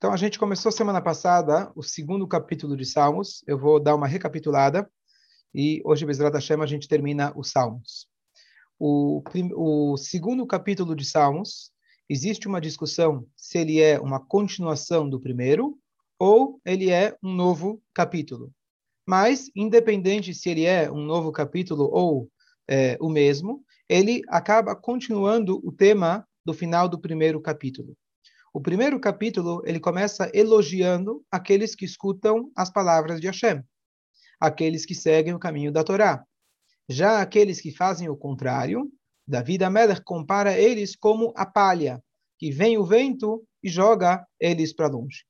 Então, a gente começou semana passada o segundo capítulo de Salmos. Eu vou dar uma recapitulada e hoje, Bezerra Hashem, a gente termina os Salmos. O, o segundo capítulo de Salmos, existe uma discussão se ele é uma continuação do primeiro ou ele é um novo capítulo. Mas, independente se ele é um novo capítulo ou é, o mesmo, ele acaba continuando o tema do final do primeiro capítulo. O primeiro capítulo, ele começa elogiando aqueles que escutam as palavras de Hashem, aqueles que seguem o caminho da Torá. Já aqueles que fazem o contrário, David Amelech compara eles como a palha, que vem o vento e joga eles para longe.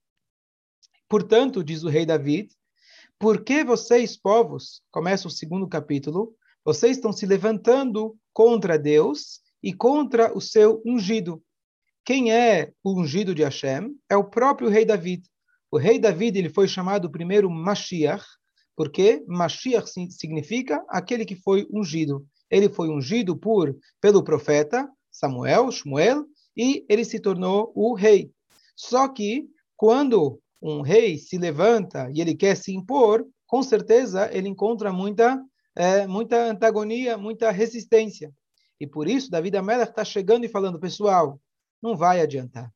Portanto, diz o rei David, por que vocês, povos, começa o segundo capítulo, vocês estão se levantando contra Deus e contra o seu ungido. Quem é o ungido de Hashem? É o próprio rei David. O rei David ele foi chamado primeiro Mashiach, porque Mashiach significa aquele que foi ungido. Ele foi ungido por pelo profeta Samuel, Shmuel, e ele se tornou o rei. Só que quando um rei se levanta e ele quer se impor, com certeza ele encontra muita é, muita antagonia, muita resistência. E por isso David Amelech está chegando e falando, pessoal, não vai adiantar.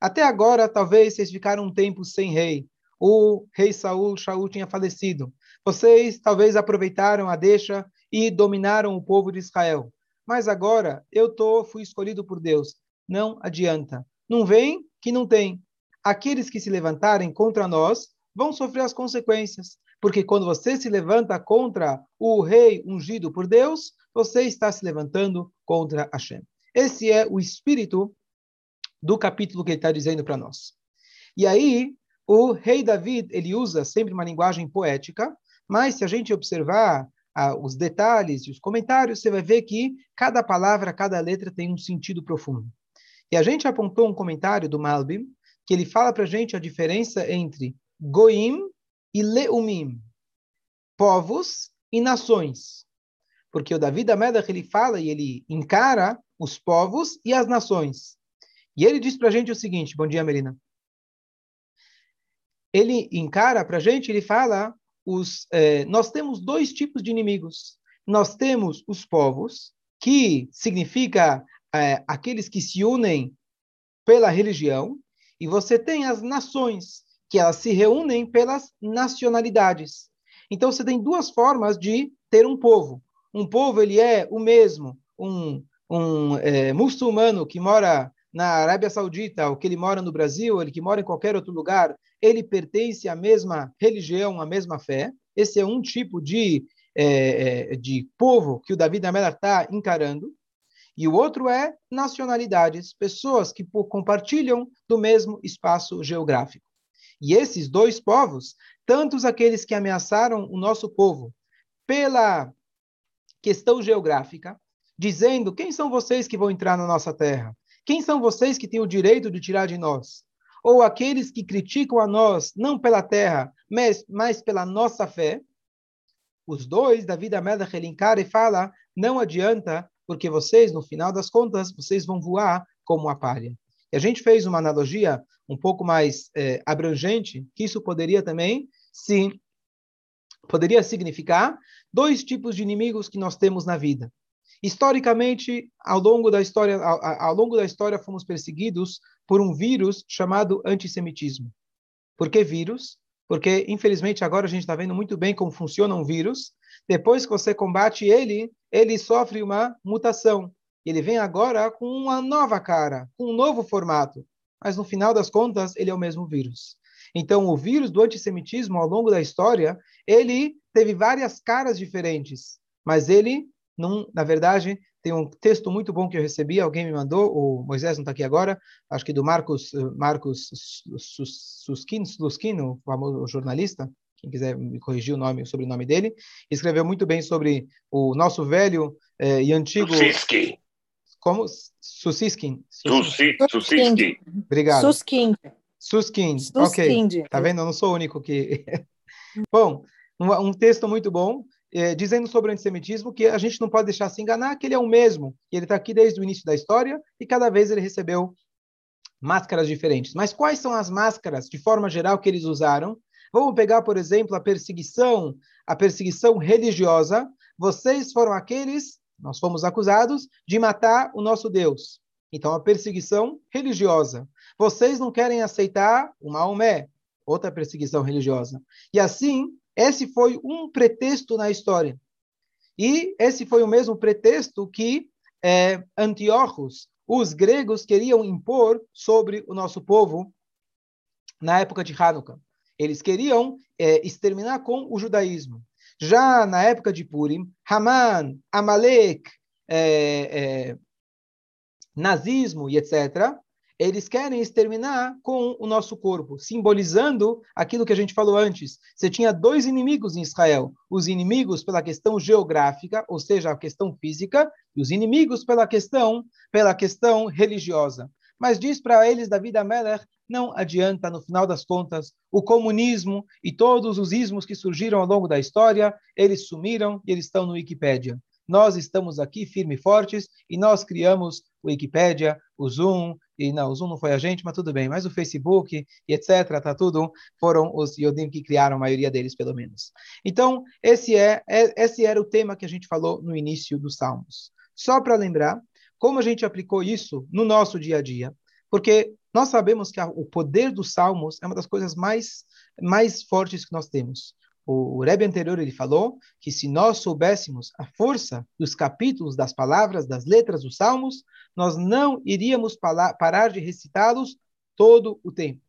Até agora, talvez vocês ficaram um tempo sem rei. O rei Saul, Shaul tinha falecido. Vocês talvez aproveitaram a deixa e dominaram o povo de Israel. Mas agora eu tô, fui escolhido por Deus. Não adianta. Não vem que não tem. Aqueles que se levantarem contra nós vão sofrer as consequências. Porque quando você se levanta contra o rei ungido por Deus, você está se levantando contra Hashem. Esse é o espírito do capítulo que ele está dizendo para nós. E aí, o rei David, ele usa sempre uma linguagem poética, mas se a gente observar ah, os detalhes e os comentários, você vai ver que cada palavra, cada letra tem um sentido profundo. E a gente apontou um comentário do Malbim, que ele fala para a gente a diferença entre Goim e Leumim, povos e nações. Porque o David Amelech, ele fala e ele encara os povos e as nações. E ele diz para a gente o seguinte: Bom dia, Melina. Ele encara para a gente, ele fala: os, eh, nós temos dois tipos de inimigos. Nós temos os povos, que significa eh, aqueles que se unem pela religião, e você tem as nações, que elas se reúnem pelas nacionalidades. Então você tem duas formas de ter um povo. Um povo ele é o mesmo, um, um é, muçulmano que mora na Arábia Saudita, ou que ele mora no Brasil, ou ele que mora em qualquer outro lugar, ele pertence à mesma religião, à mesma fé. Esse é um tipo de, é, é de povo que o Davi da Mela está encarando. E o outro é nacionalidades, pessoas que compartilham do mesmo espaço geográfico. E esses dois povos, tantos aqueles que ameaçaram o nosso povo pela questão geográfica, dizendo quem são vocês que vão entrar na nossa terra? Quem são vocês que têm o direito de tirar de nós? Ou aqueles que criticam a nós, não pela terra, mas, mas pela nossa fé? Os dois, Davi Amelech, ele encara e fala, não adianta, porque vocês, no final das contas, vocês vão voar como a palha. E a gente fez uma analogia um pouco mais é, abrangente, que isso poderia também se poderia significar dois tipos de inimigos que nós temos na vida. Historicamente, ao longo da história, ao, ao, longo da história fomos perseguidos por um vírus chamado antissemitismo. Por que vírus? Porque, infelizmente, agora a gente está vendo muito bem como funciona um vírus. Depois que você combate ele, ele sofre uma mutação. Ele vem agora com uma nova cara, com um novo formato. Mas, no final das contas, ele é o mesmo vírus. Então, o vírus do antissemitismo, ao longo da história, ele teve várias caras diferentes, mas ele num, na verdade, tem um texto muito bom que eu recebi, alguém me mandou, o Moisés não está aqui agora, acho que do Marcos, eh, Marcos Suskin, Suskin, o famoso jornalista, quem quiser me corrigir o nome, o sobrenome dele, escreveu muito bem sobre o nosso velho eh, e antigo... Susiskin. Como? Susiskin. Susiskin. Obrigado. Suskin. Suskin. Ok. Tá vendo? Eu não sou o único que... bom, um, um texto muito bom é, dizendo sobre o antissemitismo que a gente não pode deixar se enganar, que ele é o mesmo, que ele está aqui desde o início da história e cada vez ele recebeu máscaras diferentes. Mas quais são as máscaras, de forma geral, que eles usaram? Vamos pegar, por exemplo, a perseguição, a perseguição religiosa. Vocês foram aqueles, nós fomos acusados de matar o nosso Deus. Então, a perseguição religiosa. Vocês não querem aceitar o Maomé, outra perseguição religiosa. E assim, esse foi um pretexto na história. E esse foi o mesmo pretexto que é, Antíochos, os gregos queriam impor sobre o nosso povo na época de Hanukkah. Eles queriam é, exterminar com o judaísmo. Já na época de Purim, Haman, Amalek, é, é, nazismo e etc., eles querem exterminar com o nosso corpo, simbolizando aquilo que a gente falou antes. Você tinha dois inimigos em Israel: os inimigos pela questão geográfica, ou seja, a questão física, e os inimigos pela questão pela questão religiosa. Mas diz para eles David Ameller, não adianta, no final das contas, o comunismo e todos os ismos que surgiram ao longo da história, eles sumiram e eles estão no Wikipédia. Nós estamos aqui firmes e fortes e nós criamos o Wikipédia, o Zoom, e não, o Zoom não foi a gente, mas tudo bem, mas o Facebook e etc, tá tudo, foram os Yodim que criaram, a maioria deles pelo menos. Então, esse, é, é esse era o tema que a gente falou no início dos Salmos. Só para lembrar, como a gente aplicou isso no nosso dia a dia, porque nós sabemos que a, o poder dos Salmos é uma das coisas mais, mais fortes que nós temos. O, o Rebbe anterior ele falou que se nós soubéssemos a força dos capítulos, das palavras, das letras dos Salmos, nós não iríamos parar de recitá-los todo o tempo.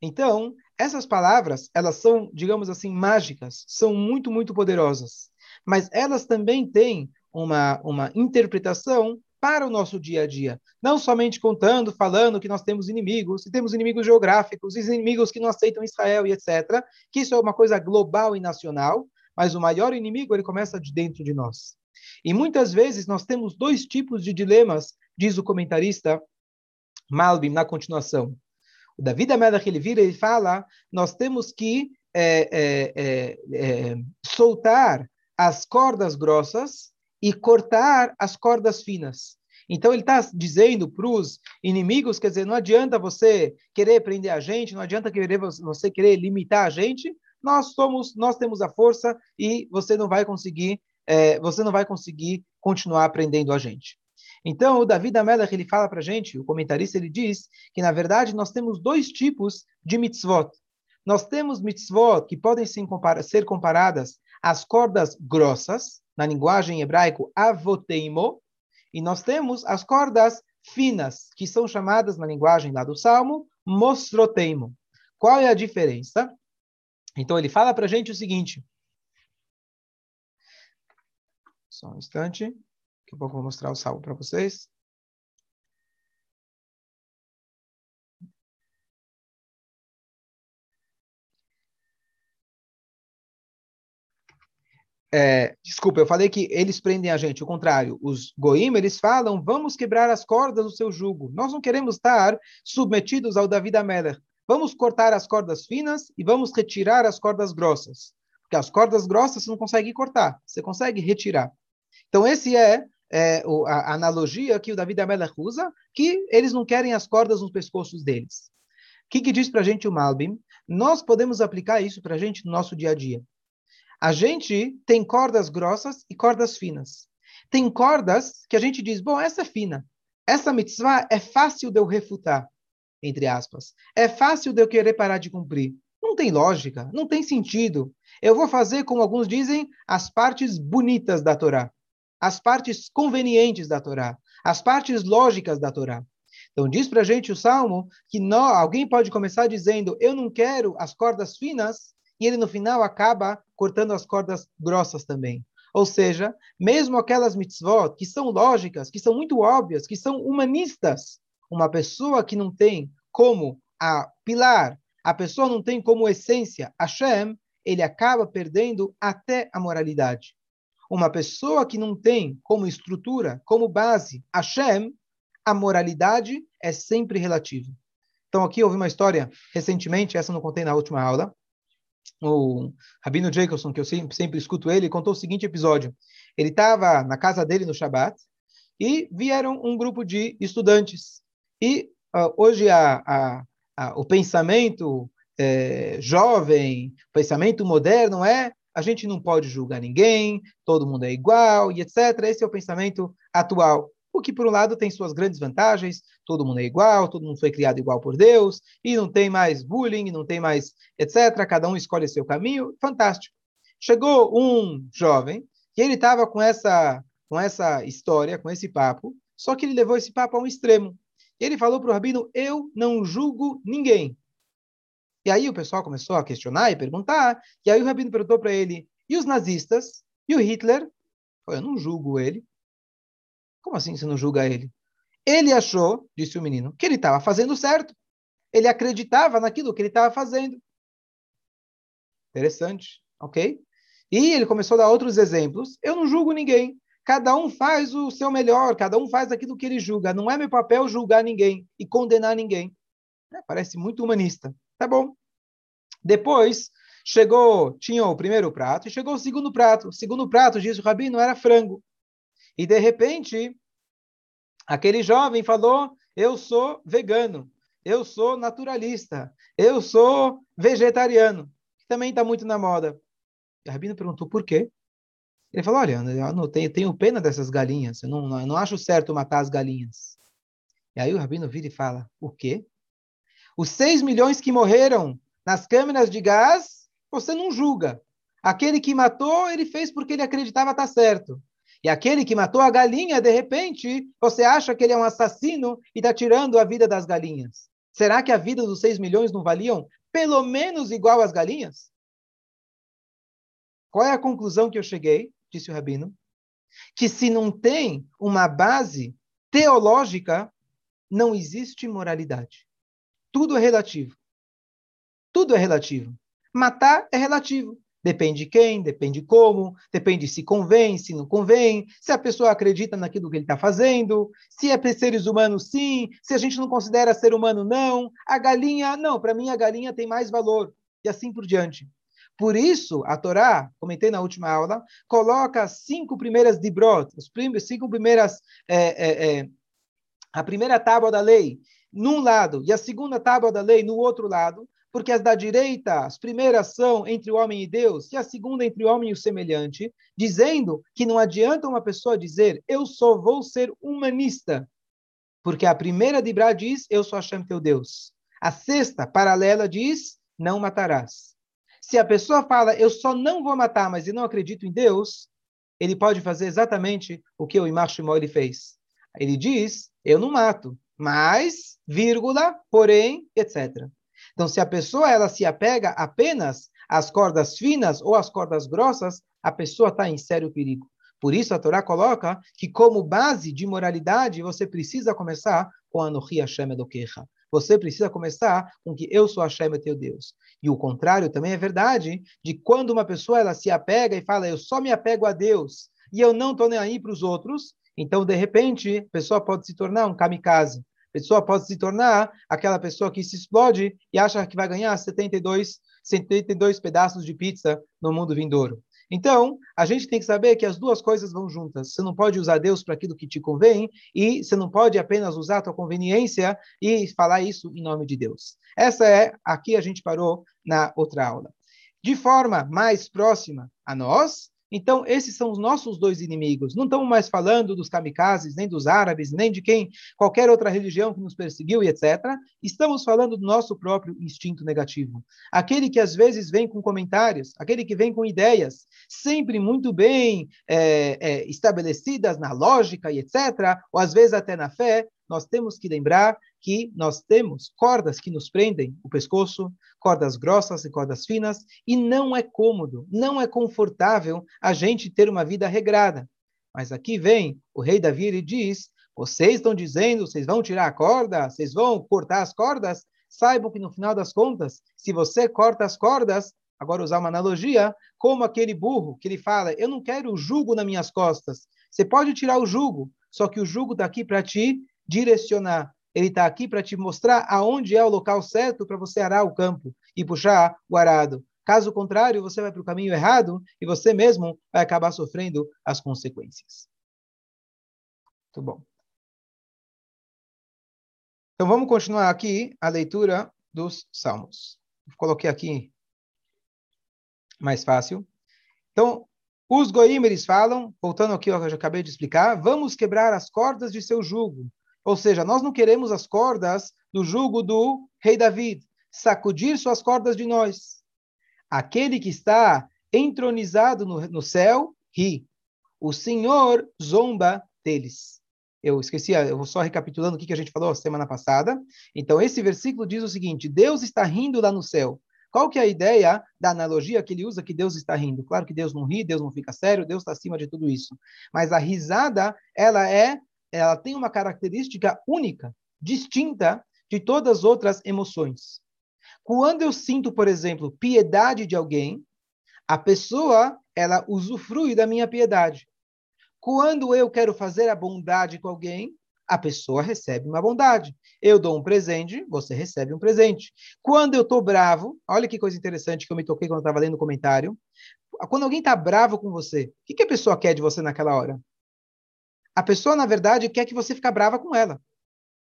Então, essas palavras, elas são, digamos assim, mágicas, são muito, muito poderosas. Mas elas também têm uma, uma interpretação para o nosso dia a dia. Não somente contando, falando que nós temos inimigos, e temos inimigos geográficos, inimigos que não aceitam Israel e etc., que isso é uma coisa global e nacional, mas o maior inimigo ele começa de dentro de nós. E muitas vezes nós temos dois tipos de dilemas, diz o comentarista Malbim na continuação. O David Amelach ele vira e fala: nós temos que é, é, é, soltar as cordas grossas e cortar as cordas finas. Então ele está dizendo para os inimigos, quer dizer, não adianta você querer prender a gente, não adianta querer você querer limitar a gente. Nós somos, nós temos a força e você não vai conseguir é, você não vai conseguir continuar aprendendo a gente. Então, o David Amelach, ele fala para a gente, o comentarista, ele diz que, na verdade, nós temos dois tipos de mitzvot. Nós temos mitzvot que podem ser comparadas às cordas grossas, na linguagem hebraico, avoteimo, e nós temos as cordas finas, que são chamadas na linguagem lá do Salmo, mosroteimo. Qual é a diferença? Então, ele fala para a gente o seguinte, só um instante. Pouco eu vou mostrar o salvo para vocês. É, desculpa, eu falei que eles prendem a gente. O contrário, os goim, eles falam, vamos quebrar as cordas do seu jugo. Nós não queremos estar submetidos ao Davi Ameller. Vamos cortar as cordas finas e vamos retirar as cordas grossas. Porque as cordas grossas você não consegue cortar, você consegue retirar. Então, esse é, é a analogia que o David Amelech usa, que eles não querem as cordas nos pescoços deles. O que, que diz para a gente o Malbim? Nós podemos aplicar isso para a gente no nosso dia a dia. A gente tem cordas grossas e cordas finas. Tem cordas que a gente diz, bom, essa é fina. Essa mitzvah é fácil de eu refutar, entre aspas. É fácil de eu querer parar de cumprir. Não tem lógica, não tem sentido. Eu vou fazer, como alguns dizem, as partes bonitas da Torá as partes convenientes da Torá, as partes lógicas da Torá. Então diz para a gente o Salmo que não, alguém pode começar dizendo eu não quero as cordas finas e ele no final acaba cortando as cordas grossas também. Ou seja, mesmo aquelas mitzvot que são lógicas, que são muito óbvias, que são humanistas, uma pessoa que não tem como a pilar, a pessoa não tem como essência Hashem, ele acaba perdendo até a moralidade. Uma pessoa que não tem como estrutura, como base, Hashem, a moralidade é sempre relativa. Então, aqui houve uma história recentemente, essa eu não contei na última aula. O Rabino Jacobson, que eu sempre, sempre escuto ele, contou o seguinte episódio. Ele estava na casa dele no Shabat e vieram um grupo de estudantes. E uh, hoje a, a, a, o pensamento é, jovem, o pensamento moderno é a gente não pode julgar ninguém, todo mundo é igual e etc. Esse é o pensamento atual. O que, por um lado, tem suas grandes vantagens, todo mundo é igual, todo mundo foi criado igual por Deus, e não tem mais bullying, não tem mais etc. Cada um escolhe seu caminho, fantástico. Chegou um jovem, e ele estava com essa, com essa história, com esse papo, só que ele levou esse papo a um extremo. Ele falou para o rabino: Eu não julgo ninguém. E aí o pessoal começou a questionar e perguntar. E aí o rabino perguntou para ele: E os nazistas? E o Hitler? Eu não julgo ele. Como assim você não julga ele? Ele achou, disse o menino, que ele estava fazendo certo. Ele acreditava naquilo que ele estava fazendo. Interessante, ok? E ele começou a dar outros exemplos. Eu não julgo ninguém. Cada um faz o seu melhor, cada um faz aquilo que ele julga. Não é meu papel julgar ninguém e condenar ninguém. É, parece muito humanista. Tá bom. Depois chegou, tinha o primeiro prato e chegou o segundo prato. O segundo prato, diz o rabino, era frango. E de repente, aquele jovem falou: Eu sou vegano, eu sou naturalista, eu sou vegetariano, que também está muito na moda. E o rabino perguntou por quê? Ele falou: Olha, eu não tenho, tenho pena dessas galinhas, eu não, eu não acho certo matar as galinhas. E aí o rabino vira e fala: O quê? Os seis milhões que morreram nas câmeras de gás, você não julga. Aquele que matou, ele fez porque ele acreditava estar certo. E aquele que matou a galinha, de repente, você acha que ele é um assassino e está tirando a vida das galinhas. Será que a vida dos seis milhões não valiam pelo menos igual às galinhas? Qual é a conclusão que eu cheguei? disse o rabino, que se não tem uma base teológica, não existe moralidade. Tudo é relativo. Tudo é relativo. Matar é relativo. Depende de quem, depende como, depende se convém, se não convém, se a pessoa acredita naquilo que ele está fazendo, se é seres humanos sim, se a gente não considera ser humano não, a galinha, não, para mim a galinha tem mais valor, e assim por diante. Por isso, a Torá, comentei na última aula, coloca as cinco primeiras dibrot, as cinco primeiras, é, é, é, a primeira tábua da lei num lado e a segunda tábua da lei no outro lado, porque as da direita, as primeiras são entre o homem e Deus, e a segunda entre o homem e o semelhante, dizendo que não adianta uma pessoa dizer, eu só vou ser humanista, porque a primeira de Brá diz, eu sou Hashem teu Deus. A sexta, paralela, diz, não matarás. Se a pessoa fala, eu só não vou matar, mas eu não acredito em Deus, ele pode fazer exatamente o que o Imar Shimon fez. Ele diz, eu não mato, mas, vírgula, porém, etc. Então, se a pessoa ela se apega apenas às cordas finas ou às cordas grossas, a pessoa está em sério perigo. Por isso, a Torá coloca que, como base de moralidade, você precisa começar com a Anohi Hashem Elokecha. Você precisa começar com que eu sou Hashem, teu Deus. E o contrário também é verdade, de quando uma pessoa ela se apega e fala, eu só me apego a Deus e eu não estou nem aí para os outros, então, de repente, a pessoa pode se tornar um kamikaze. Pessoa pode se tornar aquela pessoa que se explode e acha que vai ganhar 72, 72 pedaços de pizza no mundo vindouro. Então, a gente tem que saber que as duas coisas vão juntas. Você não pode usar Deus para aquilo que te convém e você não pode apenas usar a tua conveniência e falar isso em nome de Deus. Essa é, aqui a gente parou na outra aula. De forma mais próxima a nós, então, esses são os nossos dois inimigos. Não estamos mais falando dos kamikazes, nem dos árabes, nem de quem, qualquer outra religião que nos perseguiu e etc. Estamos falando do nosso próprio instinto negativo. Aquele que às vezes vem com comentários, aquele que vem com ideias, sempre muito bem é, é, estabelecidas na lógica e etc., ou às vezes até na fé, nós temos que lembrar que nós temos cordas que nos prendem o pescoço, cordas grossas e cordas finas, e não é cômodo, não é confortável a gente ter uma vida regrada. Mas aqui vem o rei Davi e diz: vocês estão dizendo, vocês vão tirar a corda, vocês vão cortar as cordas? Saibam que no final das contas, se você corta as cordas, agora usar uma analogia, como aquele burro que ele fala: eu não quero o jugo nas minhas costas. Você pode tirar o jugo, só que o jugo está aqui para te direcionar. Ele está aqui para te mostrar aonde é o local certo para você arar o campo e puxar o arado. Caso contrário, você vai para o caminho errado e você mesmo vai acabar sofrendo as consequências. Muito bom. Então vamos continuar aqui a leitura dos Salmos. Coloquei aqui mais fácil. Então, os goim, eles falam, voltando aqui ao que eu já acabei de explicar, vamos quebrar as cordas de seu jugo. Ou seja, nós não queremos as cordas do jugo do rei David, sacudir suas cordas de nós. Aquele que está entronizado no, no céu ri. O Senhor zomba deles. Eu esqueci, eu vou só recapitulando o que a gente falou semana passada. Então, esse versículo diz o seguinte: Deus está rindo lá no céu. Qual que é a ideia da analogia que ele usa que Deus está rindo? Claro que Deus não ri, Deus não fica sério, Deus está acima de tudo isso. Mas a risada, ela é, ela tem uma característica única, distinta de todas as outras emoções. Quando eu sinto, por exemplo, piedade de alguém, a pessoa, ela usufrui da minha piedade. Quando eu quero fazer a bondade com alguém, a pessoa recebe uma bondade. Eu dou um presente, você recebe um presente. Quando eu estou bravo, olha que coisa interessante que eu me toquei quando estava lendo o comentário. Quando alguém está bravo com você, o que, que a pessoa quer de você naquela hora? A pessoa, na verdade, quer que você fique brava com ela.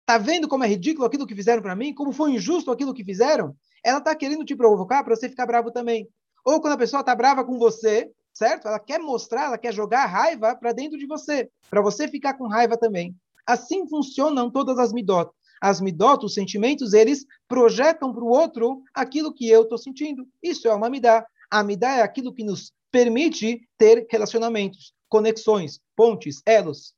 Tá vendo como é ridículo aquilo que fizeram para mim? Como foi injusto aquilo que fizeram? Ela está querendo te provocar para você ficar bravo também. Ou quando a pessoa está brava com você, certo? Ela quer mostrar, ela quer jogar raiva para dentro de você, para você ficar com raiva também. Assim funcionam todas as midot. As midot, os sentimentos, eles projetam para o outro aquilo que eu estou sentindo. Isso é uma midá. A midá é aquilo que nos permite ter relacionamentos, conexões, pontes, elos.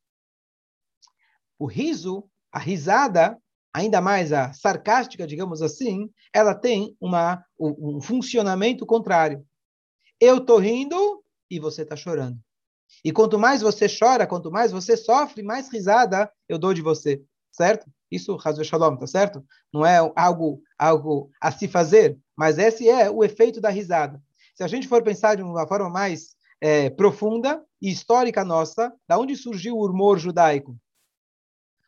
O riso, a risada, ainda mais a sarcástica, digamos assim, ela tem uma, um, funcionamento contrário. Eu estou rindo e você está chorando. E quanto mais você chora, quanto mais você sofre, mais risada eu dou de você, certo? Isso, Hazve Shalom, tá certo? Não é algo, algo a se fazer, mas esse é o efeito da risada. Se a gente for pensar de uma forma mais é, profunda e histórica nossa, da onde surgiu o humor judaico?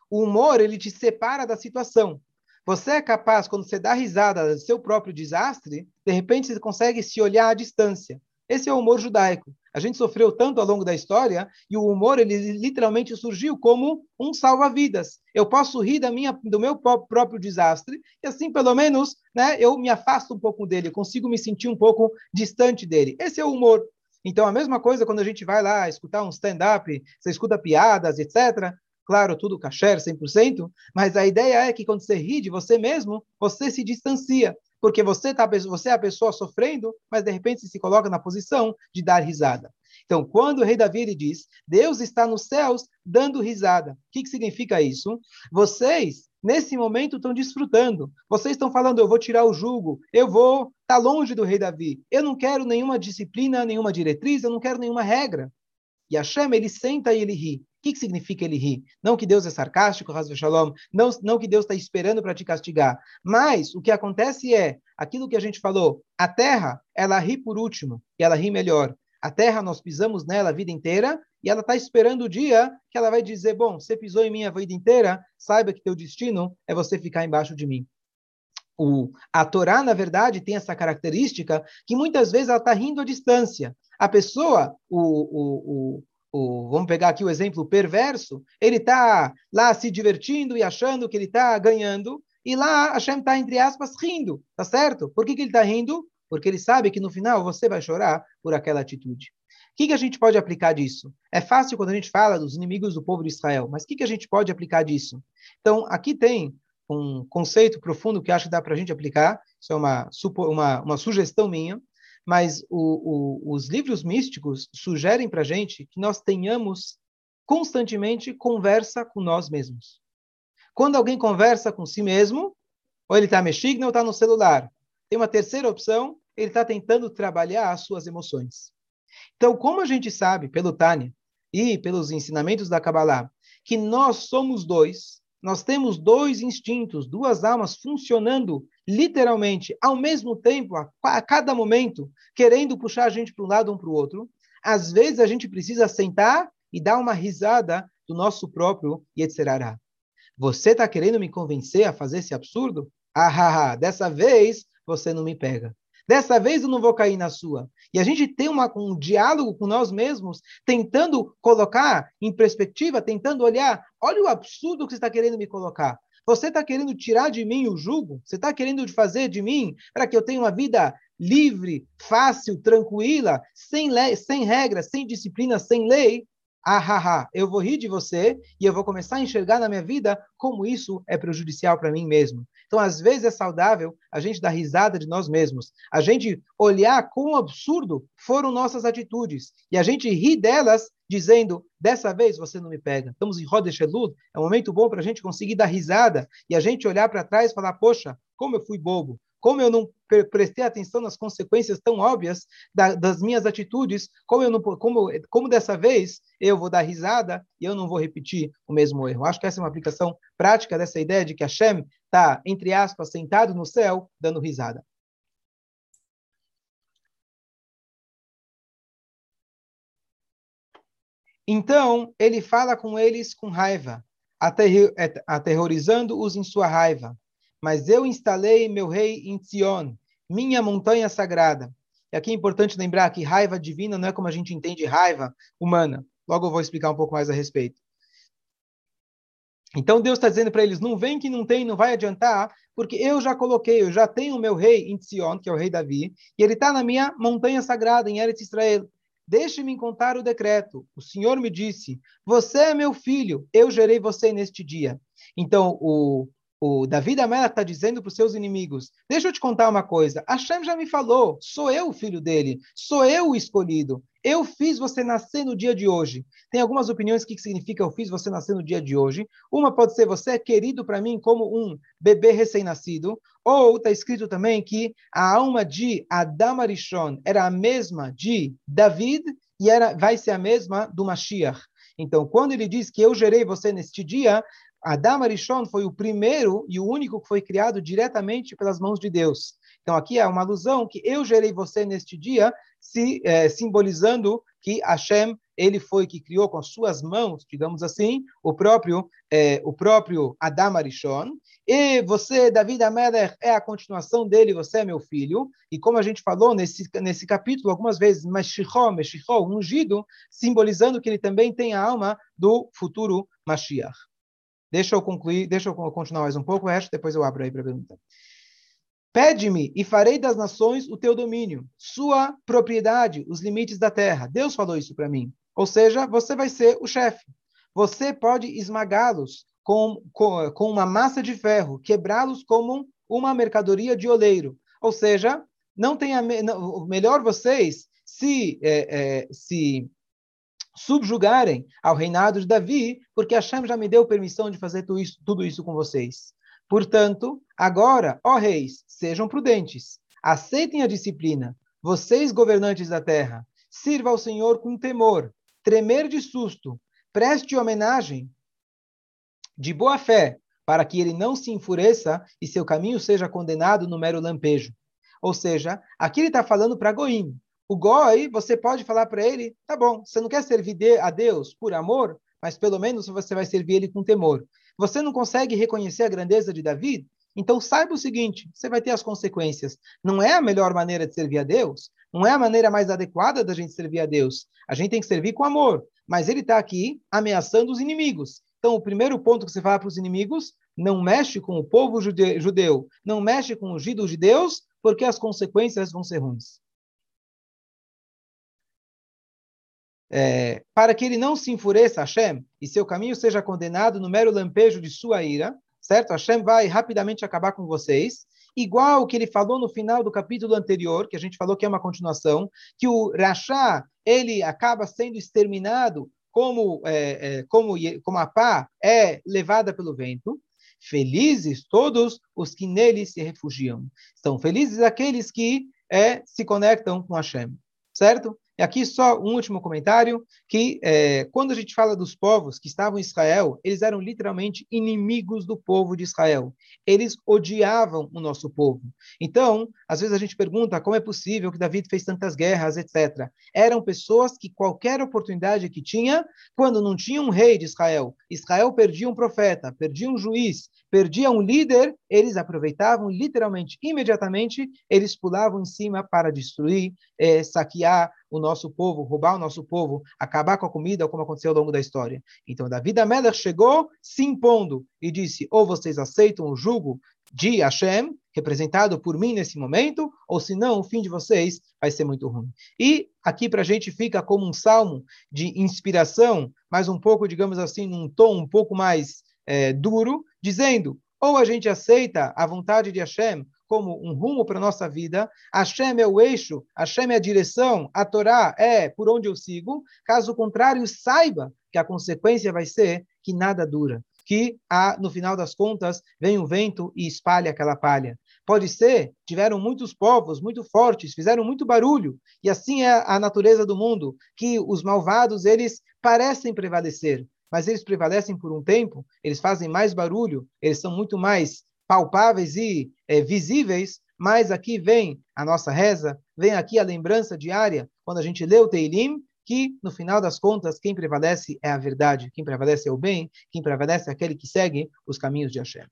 O humor, ele te separa da situação. Você é capaz, quando você dá risada do seu próprio desastre, de repente você consegue se olhar à distância. Esse é o humor judaico. A gente sofreu tanto ao longo da história e o humor ele literalmente surgiu como um salva-vidas. Eu posso rir da minha, do meu próprio desastre e assim pelo menos, né, eu me afasto um pouco dele, consigo me sentir um pouco distante dele. Esse é o humor. Então a mesma coisa quando a gente vai lá escutar um stand-up, você escuta piadas, etc. Claro, tudo kasher, 100%, mas a ideia é que quando você ri de você mesmo, você se distancia porque você, tá, você é a pessoa sofrendo, mas de repente se coloca na posição de dar risada. Então, quando o rei Davi diz, Deus está nos céus dando risada. O que, que significa isso? Vocês, nesse momento, estão desfrutando. Vocês estão falando, eu vou tirar o jugo, eu vou estar tá longe do rei Davi. Eu não quero nenhuma disciplina, nenhuma diretriz, eu não quero nenhuma regra. E Hashem, ele senta e ele ri que, que significa ele rir? Não que Deus é sarcástico, Shalom, não, não que Deus está esperando para te castigar, mas o que acontece é, aquilo que a gente falou, a terra, ela ri por último, e ela ri melhor. A terra, nós pisamos nela a vida inteira, e ela está esperando o dia que ela vai dizer, bom, você pisou em mim a vida inteira, saiba que teu destino é você ficar embaixo de mim. O, a Torá, na verdade, tem essa característica que muitas vezes ela está rindo à distância. A pessoa, o, o, o, vamos pegar aqui o exemplo perverso, ele está lá se divertindo e achando que ele está ganhando, e lá Hashem está, entre aspas, rindo, tá certo? Por que, que ele está rindo? Porque ele sabe que no final você vai chorar por aquela atitude. O que, que a gente pode aplicar disso? É fácil quando a gente fala dos inimigos do povo de Israel, mas o que, que a gente pode aplicar disso? Então, aqui tem um conceito profundo que acho que dá para a gente aplicar, isso é uma, uma, uma sugestão minha, mas o, o, os livros místicos sugerem para a gente que nós tenhamos constantemente conversa com nós mesmos. Quando alguém conversa com si mesmo, ou ele está mexendo ou está no celular. Tem uma terceira opção, ele está tentando trabalhar as suas emoções. Então, como a gente sabe, pelo Tânia e pelos ensinamentos da Kabbalah, que nós somos dois, nós temos dois instintos, duas almas funcionando literalmente ao mesmo tempo, a, a cada momento, querendo puxar a gente para um lado ou para o outro. Às vezes a gente precisa sentar e dar uma risada do nosso próprio Yetzerará. Você está querendo me convencer a fazer esse absurdo? Ah, ah, ah, dessa vez você não me pega. Dessa vez eu não vou cair na sua. E a gente tem uma, um diálogo com nós mesmos, tentando colocar em perspectiva, tentando olhar, olha o absurdo que você está querendo me colocar. Você está querendo tirar de mim o jugo? Você está querendo fazer de mim para que eu tenha uma vida livre, fácil, tranquila, sem, sem regras, sem disciplina, sem lei? Ah, ah, ah, eu vou rir de você e eu vou começar a enxergar na minha vida como isso é prejudicial para mim mesmo. Então, às vezes é saudável a gente dar risada de nós mesmos, a gente olhar quão absurdo foram nossas atitudes e a gente rir delas dizendo, dessa vez você não me pega. Estamos em Rodesh Elul, é um momento bom para a gente conseguir dar risada e a gente olhar para trás e falar, poxa, como eu fui bobo, como eu não prestei atenção nas consequências tão óbvias da, das minhas atitudes, como eu não, como, como dessa vez eu vou dar risada e eu não vou repetir o mesmo erro. Acho que essa é uma aplicação prática dessa ideia de que Hashem está, entre aspas, sentado no céu, dando risada. Então, ele fala com eles com raiva, aterrorizando-os em sua raiva mas eu instalei meu rei em Zion, minha montanha sagrada. E aqui é importante lembrar que raiva divina não é como a gente entende raiva humana. Logo eu vou explicar um pouco mais a respeito. Então Deus está dizendo para eles: não vem que não tem, não vai adiantar, porque eu já coloquei, eu já tenho o meu rei em Zion, que é o rei Davi, e ele está na minha montanha sagrada, em Eretz Israel. Deixe-me contar o decreto. O Senhor me disse: Você é meu filho, eu gerei você neste dia. Então, o, o Davi Amelach está dizendo para os seus inimigos: Deixa eu te contar uma coisa. Hashem já me falou, sou eu o filho dele, sou eu o escolhido. Eu fiz você nascer no dia de hoje. Tem algumas opiniões que significa eu fiz você nascer no dia de hoje. Uma pode ser você é querido para mim como um bebê recém-nascido. Ou está escrito também que a alma de Adam Arishon era a mesma de David e era, vai ser a mesma do Mashiach. Então, quando ele diz que eu gerei você neste dia, Adam Arishon foi o primeiro e o único que foi criado diretamente pelas mãos de Deus. Então aqui é uma alusão que eu gerei você neste dia, se, é, simbolizando que Hashem ele foi que criou com suas mãos, digamos assim, o próprio é, o próprio Adam Arishon. E você, David Amelech, é a continuação dele, você é meu filho. E como a gente falou nesse, nesse capítulo, algumas vezes, Mashiach, Mashiach, ungido, simbolizando que ele também tem a alma do futuro Mashiach. Deixa eu concluir, deixa eu continuar mais um pouco, o resto depois eu abro aí para perguntar. Pede-me e farei das nações o teu domínio, sua propriedade, os limites da terra. Deus falou isso para mim. Ou seja, você vai ser o chefe. Você pode esmagá-los com, com, com uma massa de ferro, quebrá-los como uma mercadoria de oleiro. Ou seja, não tenha não, melhor vocês se, é, é, se subjugarem ao reinado de Davi, porque Hashem já me deu permissão de fazer tudo isso, tudo isso com vocês. Portanto, agora, ó reis, sejam prudentes, aceitem a disciplina, vocês governantes da terra, sirva ao Senhor com temor, tremer de susto, preste homenagem de boa fé, para que ele não se enfureça e seu caminho seja condenado no mero lampejo. Ou seja, aqui ele está falando para Goim, o goi, você pode falar para ele, tá bom, você não quer servir a Deus por amor, mas pelo menos você vai servir ele com temor. Você não consegue reconhecer a grandeza de Davi? Então saiba o seguinte, você vai ter as consequências. Não é a melhor maneira de servir a Deus, não é a maneira mais adequada da gente servir a Deus. A gente tem que servir com amor, mas ele está aqui ameaçando os inimigos. Então, o primeiro ponto que você fala para os inimigos, não mexe com o povo judeu, não mexe com os judeus, porque as consequências vão ser ruins. É, para que ele não se enfureça, Hashem, e seu caminho seja condenado no mero lampejo de sua ira, certo? Hashem vai rapidamente acabar com vocês, igual o que ele falou no final do capítulo anterior, que a gente falou que é uma continuação, que o Rashá, ele acaba sendo exterminado como, é, é, como, como a pá é levada pelo vento, felizes todos os que nele se refugiam. Estão felizes aqueles que é, se conectam com Hashem, certo? E aqui só um último comentário, que é, quando a gente fala dos povos que estavam em Israel, eles eram literalmente inimigos do povo de Israel. Eles odiavam o nosso povo. Então, às vezes a gente pergunta como é possível que David fez tantas guerras, etc. Eram pessoas que qualquer oportunidade que tinha, quando não tinha um rei de Israel, Israel perdia um profeta, perdia um juiz, perdia um líder, eles aproveitavam literalmente, imediatamente, eles pulavam em cima para destruir, é, saquear o nosso povo, roubar o nosso povo, acabar com a comida, como aconteceu ao longo da história. Então, Davi da Melech chegou se impondo e disse: ou vocês aceitam o jugo de Hashem, representado por mim nesse momento, ou senão o fim de vocês vai ser muito ruim. E aqui para a gente fica como um salmo de inspiração, mas um pouco, digamos assim, num tom um pouco mais é, duro, dizendo: ou a gente aceita a vontade de Hashem como um rumo para a nossa vida, Hashem é o eixo, Hashem é a direção, a Torá é por onde eu sigo, caso contrário, saiba que a consequência vai ser que nada dura, que ah, no final das contas vem o vento e espalha aquela palha. Pode ser, tiveram muitos povos muito fortes, fizeram muito barulho, e assim é a natureza do mundo, que os malvados, eles parecem prevalecer, mas eles prevalecem por um tempo, eles fazem mais barulho, eles são muito mais palpáveis e é, visíveis, mas aqui vem a nossa reza, vem aqui a lembrança diária, quando a gente lê o Teilim, que, no final das contas, quem prevalece é a verdade, quem prevalece é o bem, quem prevalece é aquele que segue os caminhos de Hashem.